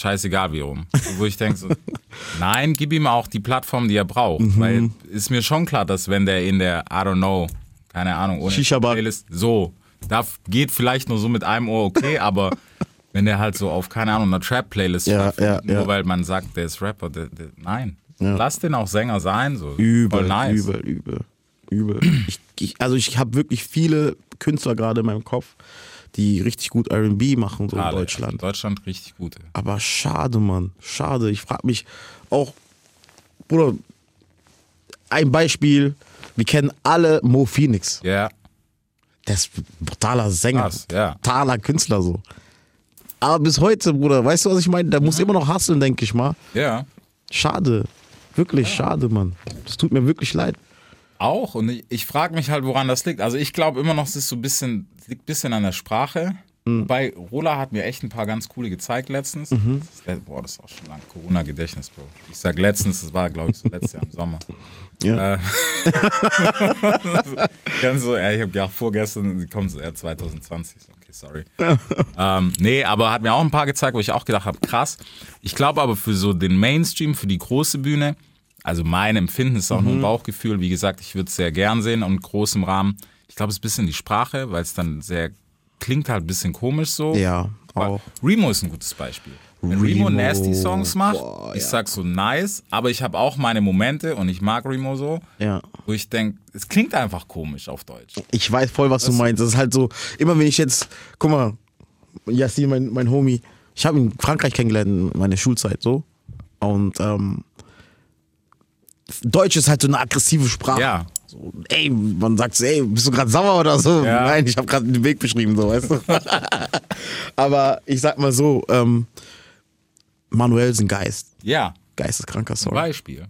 Scheißegal wie rum. Wo ich denke so, nein, gib ihm auch die Plattform, die er braucht. Weil ist mir schon klar, dass wenn der in der, I don't know, keine Ahnung, ohne. Playlist, so, da geht vielleicht nur so mit einem Ohr okay, aber wenn der halt so auf, keine Ahnung, einer Trap-Playlist Ja, ja, nur ja. weil man sagt, der ist Rapper, der, der, nein. Lass den auch Sänger sein, so. Übel, nice. übel, übel, übel. ich, ich, also ich habe wirklich viele Künstler gerade in meinem Kopf, die richtig gut R&B machen so in Alle, Deutschland. In Deutschland richtig gute. Aber schade, Mann. Schade. Ich frage mich auch, Bruder, ein Beispiel. Wir kennen alle Mo Phoenix. Ja, Der ist ein brutaler Sänger. Krass, ja. Brutaler Künstler so. Aber bis heute, Bruder, weißt du, was ich meine? Der Mhm. muss immer noch hustlen, denke ich mal. ja. Schade. Wirklich schade, Mann. Das tut mir wirklich leid. Auch. Und ich, ich frage mich halt, woran das liegt. Also ich glaube immer noch, es ist so ein bisschen, liegt ein bisschen an der Sprache. Wobei Rola hat mir echt ein paar ganz coole gezeigt letztens. Das ist, der- boah, das ist auch schon lang. Corona-Gedächtnis, Bro. Ich sag letztens, das war, glaube ich, so letztes Jahr im Sommer. Ja. Äh, Ganz so, ja, ich habe gedacht, vorgestern, die kommt so eher 2020. Okay, sorry. ähm, nee, aber hat mir auch ein paar gezeigt, wo ich auch gedacht habe, krass. Ich glaube aber für so den Mainstream, für die große Bühne, also mein Empfinden ist auch Mhm. nur ein Bauchgefühl. Wie gesagt, ich würde es sehr gern sehen und groß im Rahmen. Ich glaube, es ist ein bisschen die Sprache, weil es dann sehr, klingt halt ein bisschen komisch so. Ja, auch. Remo ist ein gutes Beispiel. Wenn Remo, Remo, nasty Songs macht, boah, ich ja. sag so nice, aber ich habe auch meine Momente und ich mag Remo so, Ja. wo ich denke, es klingt einfach komisch auf Deutsch. Ich weiß voll, was du meinst. Das ist halt so, immer wenn ich jetzt, guck mal, Yassin, mein, mein Homie, ich habe ihn in Frankreich kennengelernt in meiner Schulzeit so. Und ähm, Deutsch ist halt so eine aggressive Sprache. Ja. So, ey, man sagt so, ey, bist du gerade sauer oder so? Ja. Nein, ich habe gerade den Weg beschrieben, so, weißt du. Aber ich sag mal so, ähm, Manuel ist ein Geist. Ja, Geisteskranker Song. Beispiel.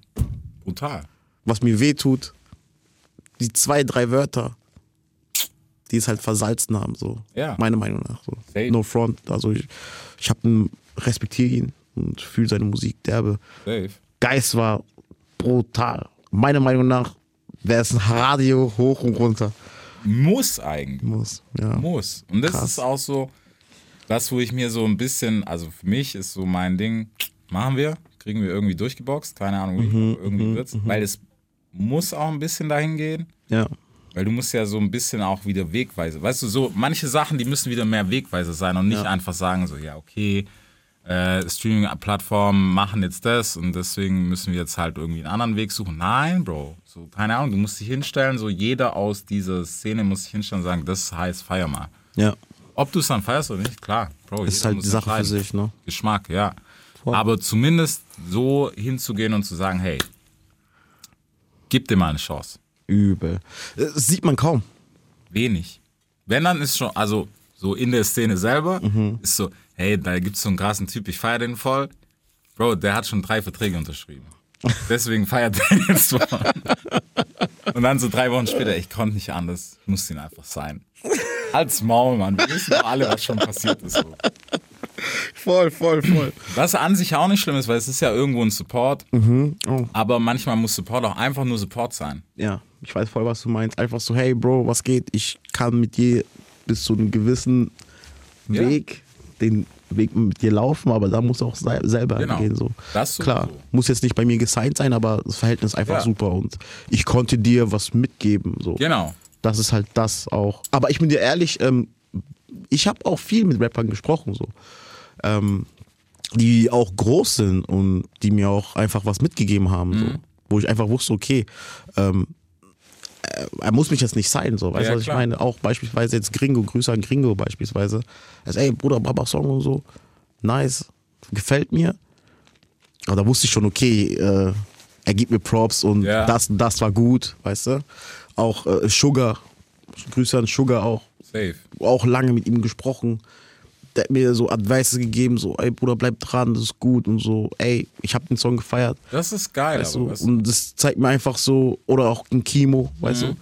Brutal. Was mir weh tut, die zwei, drei Wörter, die es halt versalzen haben, so. Ja. Meiner Meinung nach. So. Safe. No front. Also ich, ich hab einen, respektiere ihn. und fühle seine Musik derbe. Safe. Geist war brutal. Meiner Meinung nach wäre es ein Radio hoch und runter. Muss eigentlich. Muss, ja. Muss. Und das Krass. ist auch so, das, wo ich mir so ein bisschen, also für mich ist so mein Ding, machen wir, kriegen wir irgendwie durchgeboxt, keine Ahnung, wie Mhm, irgendwie wird's, weil es muss auch ein bisschen dahin gehen. Ja. Weil du musst ja so ein bisschen auch wieder Wegweise. Weißt du, so manche Sachen, die müssen wieder mehr Wegweise sein und nicht Ja. einfach sagen, so, ja, okay, äh, Streaming-Plattformen machen jetzt das und deswegen müssen wir jetzt halt irgendwie einen anderen Weg suchen. Nein, Bro. So, keine Ahnung, du musst dich hinstellen, so jeder aus dieser Szene muss sich hinstellen und sagen, das heißt, feier mal. Ja. Ob du es dann feierst oder nicht, klar, Bro. Das ist halt die Sache für sich, ne? Geschmack, ja. Voll. Aber zumindest so hinzugehen und zu sagen, hey, gib dir mal eine Chance. Übel. Äh, Das sieht man kaum. Wenig. Wenn dann ist schon, also so in der Szene selber, Mhm. ist so, hey, da gibt's so einen krassen Typ, ich feier den voll. Bro, der hat schon drei Verträge unterschrieben. Deswegen feiert er jetzt voll. Und dann so drei Wochen später, ich konnte nicht anders, muss ihn einfach sein. Als Maul, Mann. Wir wissen doch alle, was schon passiert ist. So. Voll, voll, voll. Was an sich auch nicht schlimm ist, weil es ist ja irgendwo ein Support. Oh. Aber manchmal muss Support auch einfach nur Support sein. Ja, ich weiß voll, was du meinst. Einfach so, hey Bro, was geht? Ich kann mit dir bis zu einem gewissen Ja. Weg, den Weg mit dir laufen, aber da muss auch se- selber Genau. gehen. So. Klar, muss jetzt nicht bei mir gesigned sein, aber das Verhältnis ist einfach Ja. super und ich konnte dir was mitgeben. So. Genau. Das ist halt das auch. Aber ich bin dir ehrlich, ähm, ich habe auch viel mit Rappern gesprochen, so. Ähm, die auch groß sind und die mir auch einfach was mitgegeben haben, so. Mhm. Wo ich einfach wusste, okay, ähm, er, muss mich jetzt nicht sein, so. Weißt du, Ja, was ich klar. meine? Auch beispielsweise jetzt Gringo, Grüße an Gringo beispielsweise. Sagt, ey, Bruder, Baba-Song und so. Nice. Gefällt mir. Aber da wusste ich schon, okay, äh, er gibt mir Props und Ja. das, das war gut, weißt du? Auch äh, Sugar, Grüße an Sugar auch, Safe. auch lange mit ihm gesprochen. Der hat mir so Advice gegeben, so, ey Bruder, bleib dran, das ist gut und so, ey, ich habe den Song gefeiert. Das ist geil. Weißt du? Und das zeigt mir einfach so, oder auch ein Kimo, weißt Mhm. du,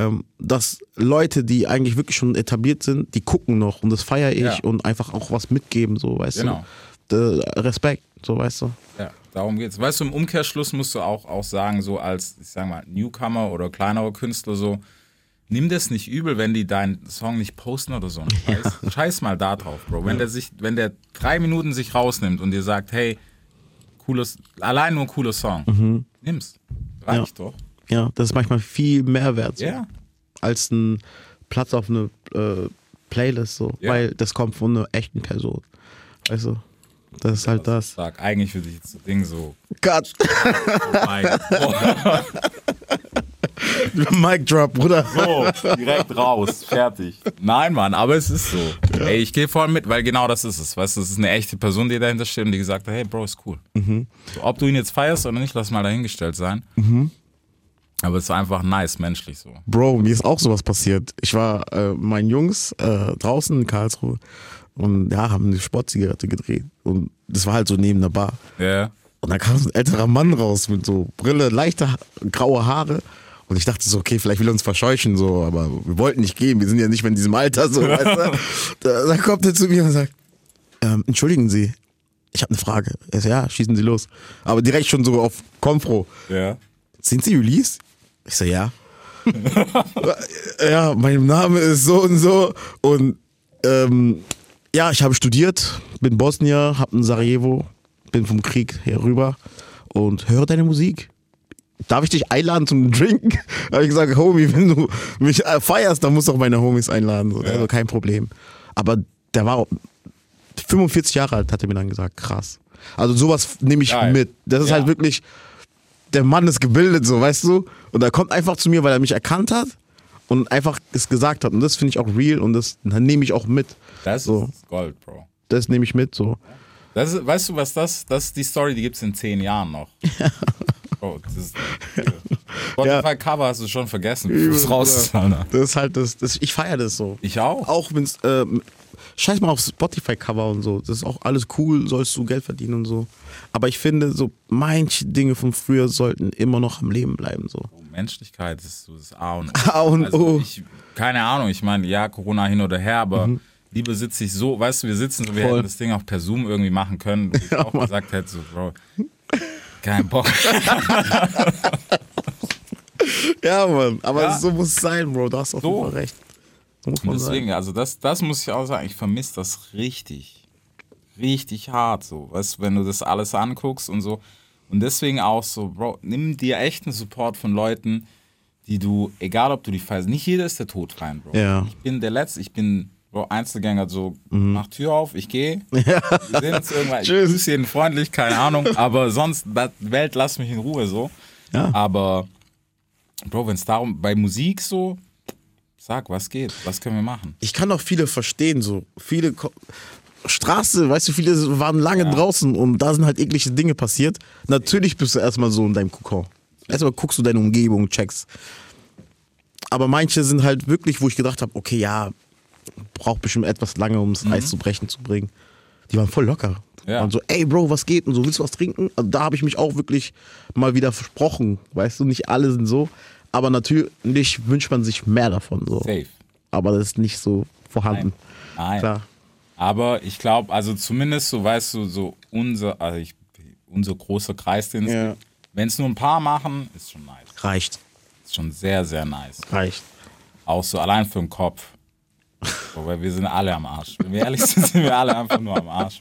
ähm, dass Leute, die eigentlich wirklich schon etabliert sind, die gucken noch und das feiere ich Ja. und einfach auch was mitgeben, so, weißt Genau. du. Der Respekt, so, weißt du. Ja, darum geht's. Weißt du, im Umkehrschluss musst du auch, auch sagen, so als, ich sag mal, Newcomer oder kleinere Künstler so, nimm das nicht übel, wenn die deinen Song nicht posten oder so. Scheiß, scheiß mal da drauf, Bro. Wenn der sich, wenn der drei Minuten sich rausnimmt und dir sagt, hey, cooles, allein nur ein cooler Song, nimm's. Reicht doch. Ja, das ist manchmal viel mehr wert, so, Ja. als ein Platz auf eine äh, Playlist, so, Ja. weil das kommt von einer echten Person, du. Das ist halt das. Sag, eigentlich würde ich jetzt das Ding so, oh mein Gott. Mic drop, Bruder. So, direkt raus, fertig. Nein, Mann, aber es ist so. Ey, ich gehe voll mit, weil genau das ist es. Weißt du, es ist eine echte Person, die dahinter steht und die gesagt hat, hey, Bro, ist cool. So, ob du ihn jetzt feierst oder nicht, lass mal dahingestellt sein. Aber es ist einfach nice, menschlich so. Bro, mir ist auch sowas passiert. Ich war äh, meinen Jungs äh, draußen in Karlsruhe und ja, haben eine Sportzigarette gedreht. Und das war halt so neben der Bar. Ja. Und da kam so ein älterer Mann raus mit so Brille, leichte graue Haare. Und ich dachte so, okay, vielleicht will er uns verscheuchen, so, aber wir wollten nicht gehen, wir sind ja nicht mehr in diesem Alter, so, weißt du? Da, da kommt er zu mir und sagt, ähm, entschuldigen Sie, ich habe eine Frage. Er sagt, ja, schießen Sie los. Aber direkt schon so auf Konfro. Ja. Sind Sie Ulysse? Ich so, ja. ja, mein Name ist so und so. Und ähm, ja, ich habe studiert, bin Bosnier, hab in Sarajevo, bin vom Krieg herüber und höre deine Musik. Darf ich dich einladen zum Drinken? habe ich gesagt, Homie, wenn du mich äh, feierst, dann musst du auch meine Homies einladen. So, Also kein Problem. Aber der war 45 Jahre alt, hat er mir dann gesagt. Krass. Also sowas nehme ich Geil. mit. Das ist Ja. halt wirklich, der Mann ist gebildet, so, weißt du? Und er kommt einfach zu mir, weil er mich erkannt hat und einfach es gesagt hat. Und das finde ich auch real und das nehme ich auch mit. Das So. ist Gold, Bro. Das nehme ich mit, so. Das ist, weißt du, was das? Das ist die Story, die gibt's in zehn Jahren noch. Bro, das ist. Spotify-Cover hast du schon vergessen. Fuß raus, Alter. Das ist halt das, das ich feiere das so. Ich auch. Auch wenn es, ähm, scheiß mal auf Spotify-Cover und so. Das ist auch alles cool, sollst du Geld verdienen und so. Aber ich finde, so manche Dinge von früher sollten immer noch am Leben bleiben, so. Menschlichkeit ist so das A und O. A und also O. Ich, keine Ahnung, ich meine, ja, Corona hin oder her, aber lieber sitze ich so, weißt du, wir sitzen so, wir Voll. hätten das Ding auch per Zoom irgendwie machen können, wo ich auch gesagt hätte, so, Bro, kein Bock. Ja, Mann. Aber Ja. so muss es sein, Bro. Du hast auf So. jeden Fall recht. Man sein. deswegen, also das, das muss ich auch sagen, ich vermisse das richtig. Richtig hart, so. Weißt du, wenn du das alles anguckst und so. Und deswegen auch so, Bro, nimm dir echt einen Support von Leuten, die du, egal ob du die feierst, nicht jeder ist der Todfeind, Bro. Ja. Ich bin der Letzte, ich bin Bro, Einzelgänger, so, mach Tür auf, ich gehe. Wir sehen uns irgendwann, Tschüss. grüße jeden freundlich, keine Ahnung. Aber sonst, Welt, lass mich in Ruhe, so. Ja. Aber, Bro, wenn es darum, bei Musik so, sag, was geht, was können wir machen? ich kann auch viele verstehen, so. Viele ko- Straße, weißt du, viele waren lange draußen und da sind halt eklige Dinge passiert. Natürlich bist du erstmal so in deinem Kokon. Erstmal guckst du deine Umgebung, checkst. Aber manche sind halt wirklich, wo ich gedacht habe, okay, ja, braucht bestimmt etwas lange, um das Eis zu brechen zu bringen. Die waren voll locker. Ja. Und so, ey Bro, was geht? Und so, willst du was trinken? Also da habe ich mich auch wirklich mal wieder versprochen. Weißt du, nicht alle sind so. Aber natürlich wünscht man sich mehr davon. So. Safe. Aber das ist nicht so vorhanden. Nein. Klar. Aber ich glaube, also zumindest so, weißt du, so unser, also ich, unser großer Kreis, den es Ja. wenn es nur ein paar machen, ist schon nice. Reicht. Ist schon sehr, sehr nice. Reicht. Auch so allein für den Kopf. Wobei wir sind alle am Arsch. Wenn wir ehrlich sind, sind wir alle einfach nur am Arsch.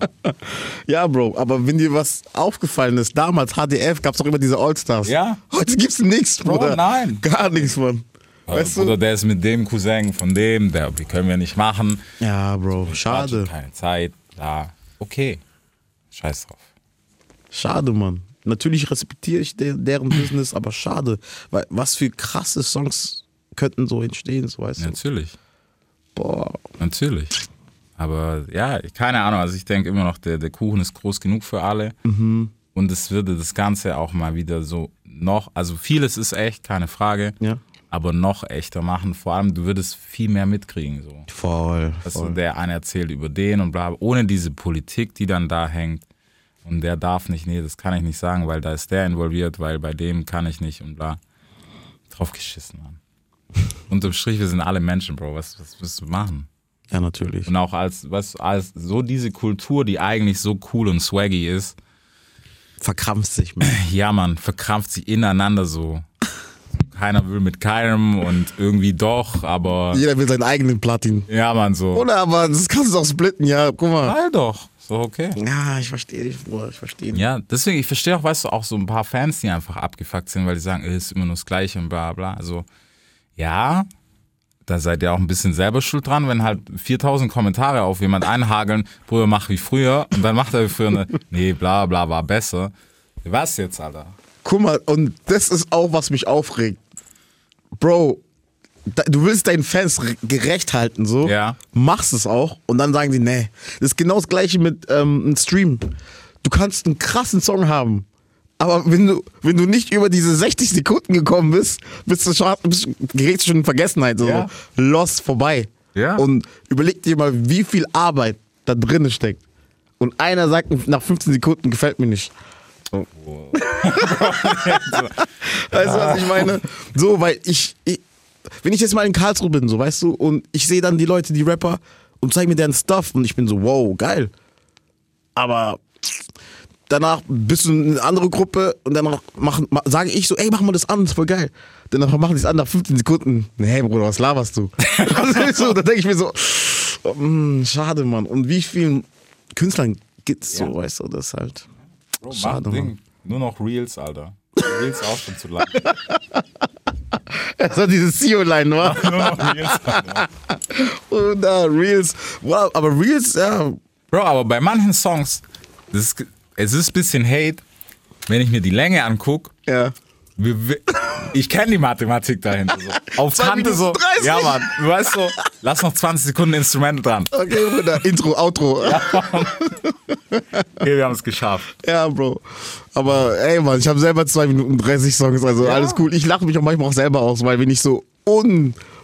Ja, Bro, aber wenn dir was aufgefallen ist, damals HDF gab es doch immer diese Allstars. Ja. Heute gibt's nichts, Bro, Bruder. nein. Gar nichts, Mann. Weißt Oder du? der ist mit dem Cousin von dem, der, die können wir nicht machen. Ja, Bro, Quatsch, schade. Keine Zeit. Ja, okay. Scheiß drauf. Schade, Mann. Natürlich respektiere ich de deren Business, aber schade. Weil was für krasse Songs könnten so entstehen, so weißt du. Natürlich. Boah. Natürlich. Aber ja, keine Ahnung. Also ich denke immer noch, der, der Kuchen ist groß genug für alle. Und es würde das Ganze auch mal wieder so noch, also vieles ist echt, keine Frage. Ja. Aber noch echter machen. Vor allem, du würdest viel mehr mitkriegen. So. Voll. Weißt du, voll. der eine erzählt über den und bla, bla, ohne diese Politik, die dann da hängt. Und der darf nicht, nee, das kann ich nicht sagen, weil da ist der involviert, weil bei dem kann ich nicht und bla. Drauf geschissen, Mann. Unterm Strich, wir sind alle Menschen, Bro. Was, was willst du machen? Ja, natürlich. Und auch als, was, als so diese Kultur, die eigentlich so cool und swaggy ist, Verkrampft sich, man. ja, man, verkrampft sich ineinander so. Keiner will mit keinem und irgendwie doch, aber Jeder will seinen eigenen Platin. ja, man, so. Oder aber das kannst du auch splitten, ja. Guck mal. Teil doch. So, okay. Ja, ich verstehe dich, Bruder. Ich verstehe dich. Ja, deswegen, ich verstehe auch, weißt du, auch so ein paar Fans, die einfach abgefuckt sind, weil die sagen, es ist immer nur das Gleiche und bla bla. Also, ja, da seid ihr auch ein bisschen selber schuld dran, wenn halt 4000 Kommentare auf jemand einhageln, Bruder, mach wie früher und dann macht er wie früher eine, nee, bla bla, war besser. Was jetzt, Alter? Guck mal, und das ist auch, was mich aufregt. Bro, da, du willst deinen Fans re- gerecht halten, so. Ja. Machst es auch. Und dann sagen die, nee. Das ist genau das gleiche mit ähm, einem Stream. Du kannst einen krassen Song haben. Aber wenn du, wenn du nicht über diese 60 Sekunden gekommen bist, bist du schon, bist, gerätst du schon in Vergessenheit. So. Ja. Lost vorbei. Ja. Und überleg dir mal, wie viel Arbeit da drin steckt. Und einer sagt nach 15 Sekunden, gefällt mir nicht. Weißt du, was ich meine? So, weil ich, ich, wenn ich jetzt mal in Karlsruhe bin, so, weißt du, und ich sehe dann die Leute, die Rapper, und zeigen mir deren Stuff, und ich bin so, wow, geil. Aber danach bist du in eine andere Gruppe, und danach machen, ma- sage ich so, ey, mach mal das an, das ist voll geil. Danach machen die es an nach 15 Sekunden. Nee, Bruder, was laberst du? so, da denke ich mir so, oh, mm, schade, Mann. Und wie vielen Künstlern gibt's so, Ja. weißt du, das halt. Bro, Schade, Ding. Mann. Nur noch Reels, Alter. Reels auch schon zu lang. Das war diese CEO-Line, wa? Nur noch Reels, Alter. Oder Reels. Wow, aber Reels, ja. Bro, aber bei manchen Songs, das ist, es ist ein bisschen Hate, wenn ich mir die Länge angucke. Ja. Wir- wir- Ich kenne die Mathematik dahinter. So. Auf Kante so. Minuten 30. Ja, Mann. Du weißt so, lass noch 20 Sekunden Instrumente dran. Okay, Bruder. Intro, Outro. Ja, Okay, wir haben es geschafft. Bro. Aber ey, Mann, ich habe selber 2 Minuten 30 Songs, also Ja. alles cool. Ich lache mich auch manchmal auch selber aus, weil wenn ich so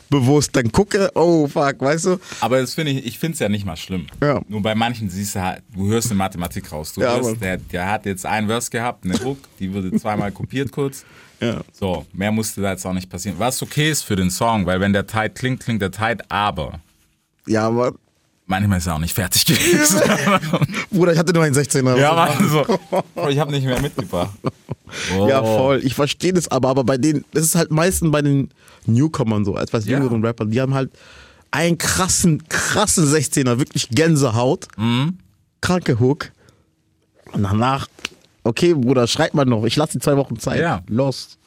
unbewusst dann gucke, oh fuck, weißt du? Aber das finde ich, ich finde es ja nicht mal schlimm. Ja. Nur bei manchen siehst du halt, du hörst eine Mathematik raus. Du Ja, hörst, der, der hat jetzt einen Verse gehabt, eine Hook, die wurde zweimal kopiert kurz. Ja. So, mehr musste da jetzt auch nicht passieren. Was okay ist für den Song, weil wenn der tight klingt, klingt der tight, aber Ja, Mann. Manchmal ist er auch nicht fertig gewesen. Bruder, ich hatte nur einen 16er. ja, Mann, so. Ich habe nicht mehr mitgebracht. Oh. Ja, voll. Ich verstehe das aber, aber bei denen, das ist halt meistens bei den Newcomern so, etwas Ja. jüngeren Rappern, die haben halt einen krassen, krassen 16er, wirklich Gänsehaut, Mhm. kranke Hook. Und danach, okay, Bruder, schreib mal noch, ich lasse die zwei Wochen Zeit. Ja. Los.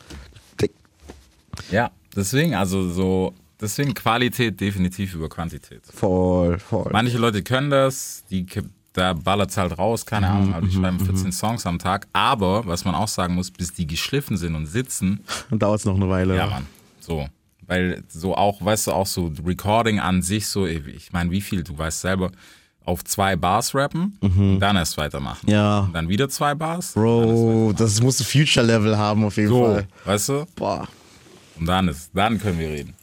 Ja, deswegen, also so, deswegen Qualität definitiv über Quantität. Voll, voll. Manche Leute können das, die da ballert halt raus, keine Mhm, Ahnung, also die schreiben 14 Songs am Tag, aber was man auch sagen muss, bis die geschliffen sind und sitzen, Dann dauert es noch eine Weile. ja Mann, so. Weil so auch, weißt du, auch so Recording an sich, so, ich meine, wie viel, du weißt selber, auf zwei Bars rappen, und dann erst weitermachen. Mhm. Ja. Und dann wieder zwei Bars. Bro, das muss ein Future-Level haben auf jeden So, Fall. weißt du? Boah. Und dann ist, dann können wir reden.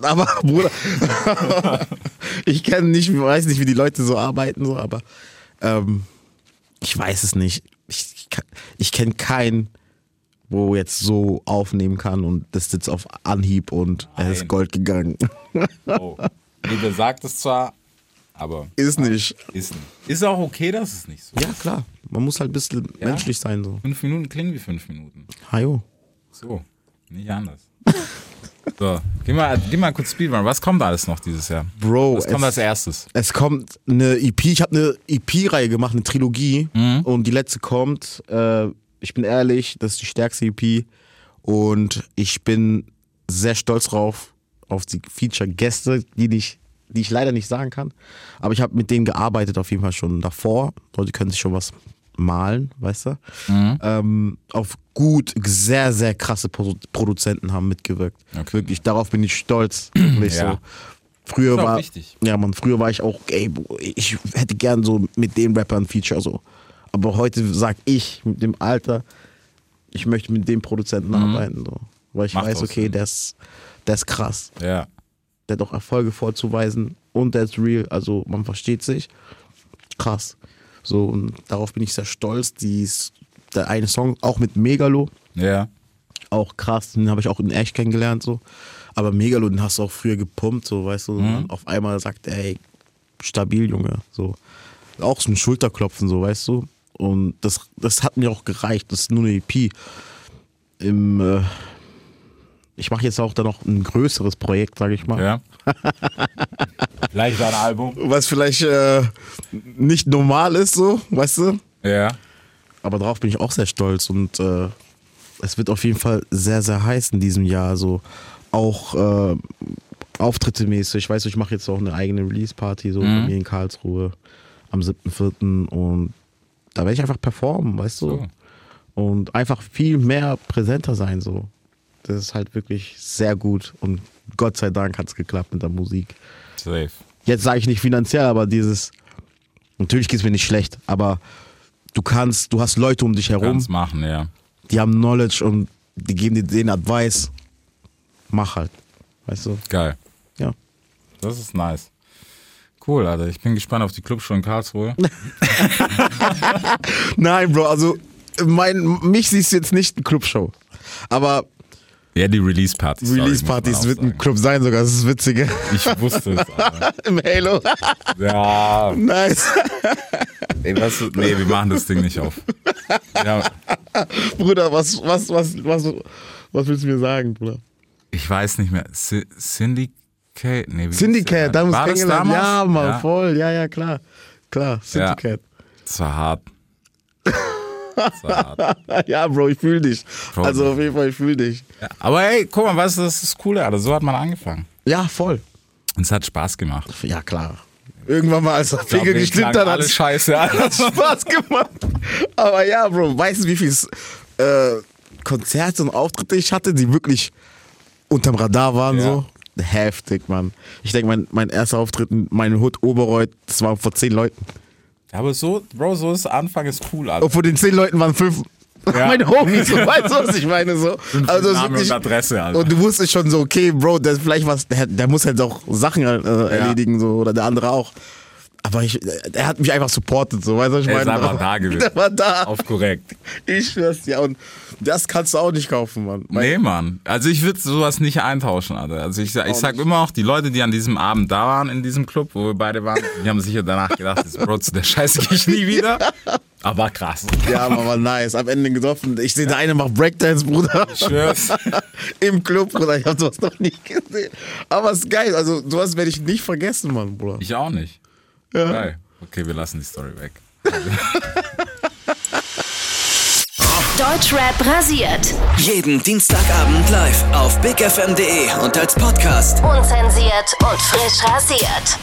Aber, Bruder, ich kenne nicht, weiß nicht, wie die Leute so arbeiten, so, aber ähm, ich weiß es nicht. Ich, ich, kenne keinen, wo jetzt so aufnehmen kann und das sitzt auf Anhieb und er ist Nein. Gold gegangen. Oh. Jeder sagt es zwar, aber ist nicht. ist nicht. Ist auch okay, dass es nicht so Ja, klar. Man muss halt ein bisschen Ja. menschlich sein. So. Fünf Minuten klingen wie fünf Minuten. Hajo. So, nicht anders. So, geh mal, geh mal kurz Speedrun. Was kommt alles noch dieses Jahr? Bro, Was kommt es- als erstes? Es kommt eine EP, ich habe eine EP-Reihe gemacht, eine Trilogie Mhm. und die letzte kommt, äh, ich bin ehrlich, das ist die stärkste EP und ich bin sehr stolz drauf, auf die Feature-Gäste, die, ich- die ich leider nicht sagen kann, aber ich habe mit denen gearbeitet auf jeden Fall schon davor, Leute können sich schon was malen, weißt du, Mhm. ähm, auf gut, sehr, sehr krasse Pro Produzenten haben mitgewirkt, Okay. wirklich, darauf bin ich stolz, wirklich Ja. so. Früher war, wichtig. ja, man, früher war ich auch, ey, ich hätte gern so mit dem Rapper ein Feature so. Aber heute sag ich mit dem Alter, ich möchte mit dem Produzenten arbeiten, so. Weil ich Mhm. Macht weiß, okay, Sinn. der ist, der ist krass. Ja. Der hat auch Erfolge vorzuweisen und der ist real, also man versteht sich. Krass. So, und darauf bin ich sehr stolz. Dies, der eine Song, auch mit Megalo, Ja. auch krass, den habe ich auch in echt kennengelernt so. Aber Megalo, den hast du auch früher gepumpt, so weißt du. Und auf einmal sagt, er, ey, stabil, Junge. So. Auch so ein Schulterklopfen, so, weißt du. Und das, das hat mir auch gereicht. Das ist nur eine EP. Im, äh, ich mache jetzt auch da noch ein größeres Projekt, sage ich mal. Ja. Vielleicht ein Album. Was vielleicht äh, nicht normal ist, so, weißt du. Ja. Aber darauf bin ich auch sehr stolz und äh, es wird auf jeden Fall sehr, sehr heiß in diesem Jahr. So auch äh, Auftritte mäßig. Ich weiß, ich mache jetzt auch eine eigene Release-Party so bei mir in Karlsruhe am 7.4. und da werde ich einfach performen, weißt du? So. Und einfach viel mehr präsenter sein so. Das ist halt wirklich sehr gut und Gott sei Dank hat es geklappt mit der Musik. Safe. Jetzt sage ich nicht finanziell, aber dieses, natürlich geht es mir nicht schlecht, aber du kannst, du hast Leute um dich herum, Ganz machen, ja. die haben Knowledge und die geben dir den Advice. Mach halt. Weißt du? Geil. Ja. Das ist nice. Cool, Alter. Ich bin gespannt auf die Clubshow in Karlsruhe. Nein, Bro, also mein, mich siehst du jetzt nicht in Clubshow. Aber Ja, die Release-Partys. Release-Partys wird ein. Club sein sogar, das ist witzige. Ich wusste es. Im Halo. Ja. nice. Ey, was, nee, wir machen das Ding nicht auf. Ja, Bruder, was, was, was, was, was willst du mir sagen, Bruder? ich weiß nicht mehr. Sy Syndicate? Nee, wie Syndicate, da muss das kennengelernt. Ja, Mann, Ja, voll. Ja, ja, klar. Klar, Syndicate. Hart. Das war hart. Ja, Bro, ich fühle dich. Bro. Also auf jeden Fall, ich fühle dich. Ja, aber ey, guck mal, was das ist das Coole, Alter. So hat man angefangen. Ja, voll. Und es hat Spaß gemacht. Ja, klar. Irgendwann mal, als der Pegel klang hat, hat alles scheiße. Hat Spaß gemacht. Aber ja, Bro, weißt du, wie viele äh, Konzerte und Auftritte ich hatte, die wirklich unterm Radar waren Ja. so? Heftig, Mann. Ich denke, mein, mein erster Auftritt in meinem Hood Oberreuth, das war vor zehn Leuten. Aber so, Bro, so ist Anfang ist cool, Alter. Und von den zehn Leuten waren fünf Ja. meine Homies. So, weißt du, was ich meine? So. Also, Name und Adresse, Alter. Und du wusstest schon so, okay, Bro, der vielleicht was, der, der muss halt auch Sachen äh, erledigen, so, oder der andere auch. Aber ich, er hat mich einfach supportet, so, weißt du, was ich Er ist meine? einfach da gewesen. Der war da. Auf korrekt. Ich schwör's dir. Und das kannst du auch nicht kaufen, Mann. Nee, Mann. Also ich würde sowas nicht eintauschen, Alter. Also ich, ich sag immer auch, die Leute, die an diesem Abend da waren, in diesem Club, wo wir beide waren, die haben sicher danach gedacht, das Bro, zu der Scheiße gehe ich nie wieder. Aber krass. Ja, aber war nice. Am Ende getroffen. Ich sehe, der eine macht Breakdance, Bruder. Ich schwör's. Im Club, Bruder. Ich hab sowas noch nie gesehen. Aber es ist geil. Also, sowas werde ich nicht vergessen, Mann, Bruder. Ich auch nicht. Geil. Okay, wir lassen die Story weg. Deutschrap rasiert. Jeden Dienstagabend live auf bigfm.de und als Podcast. Unzensiert und frisch rasiert.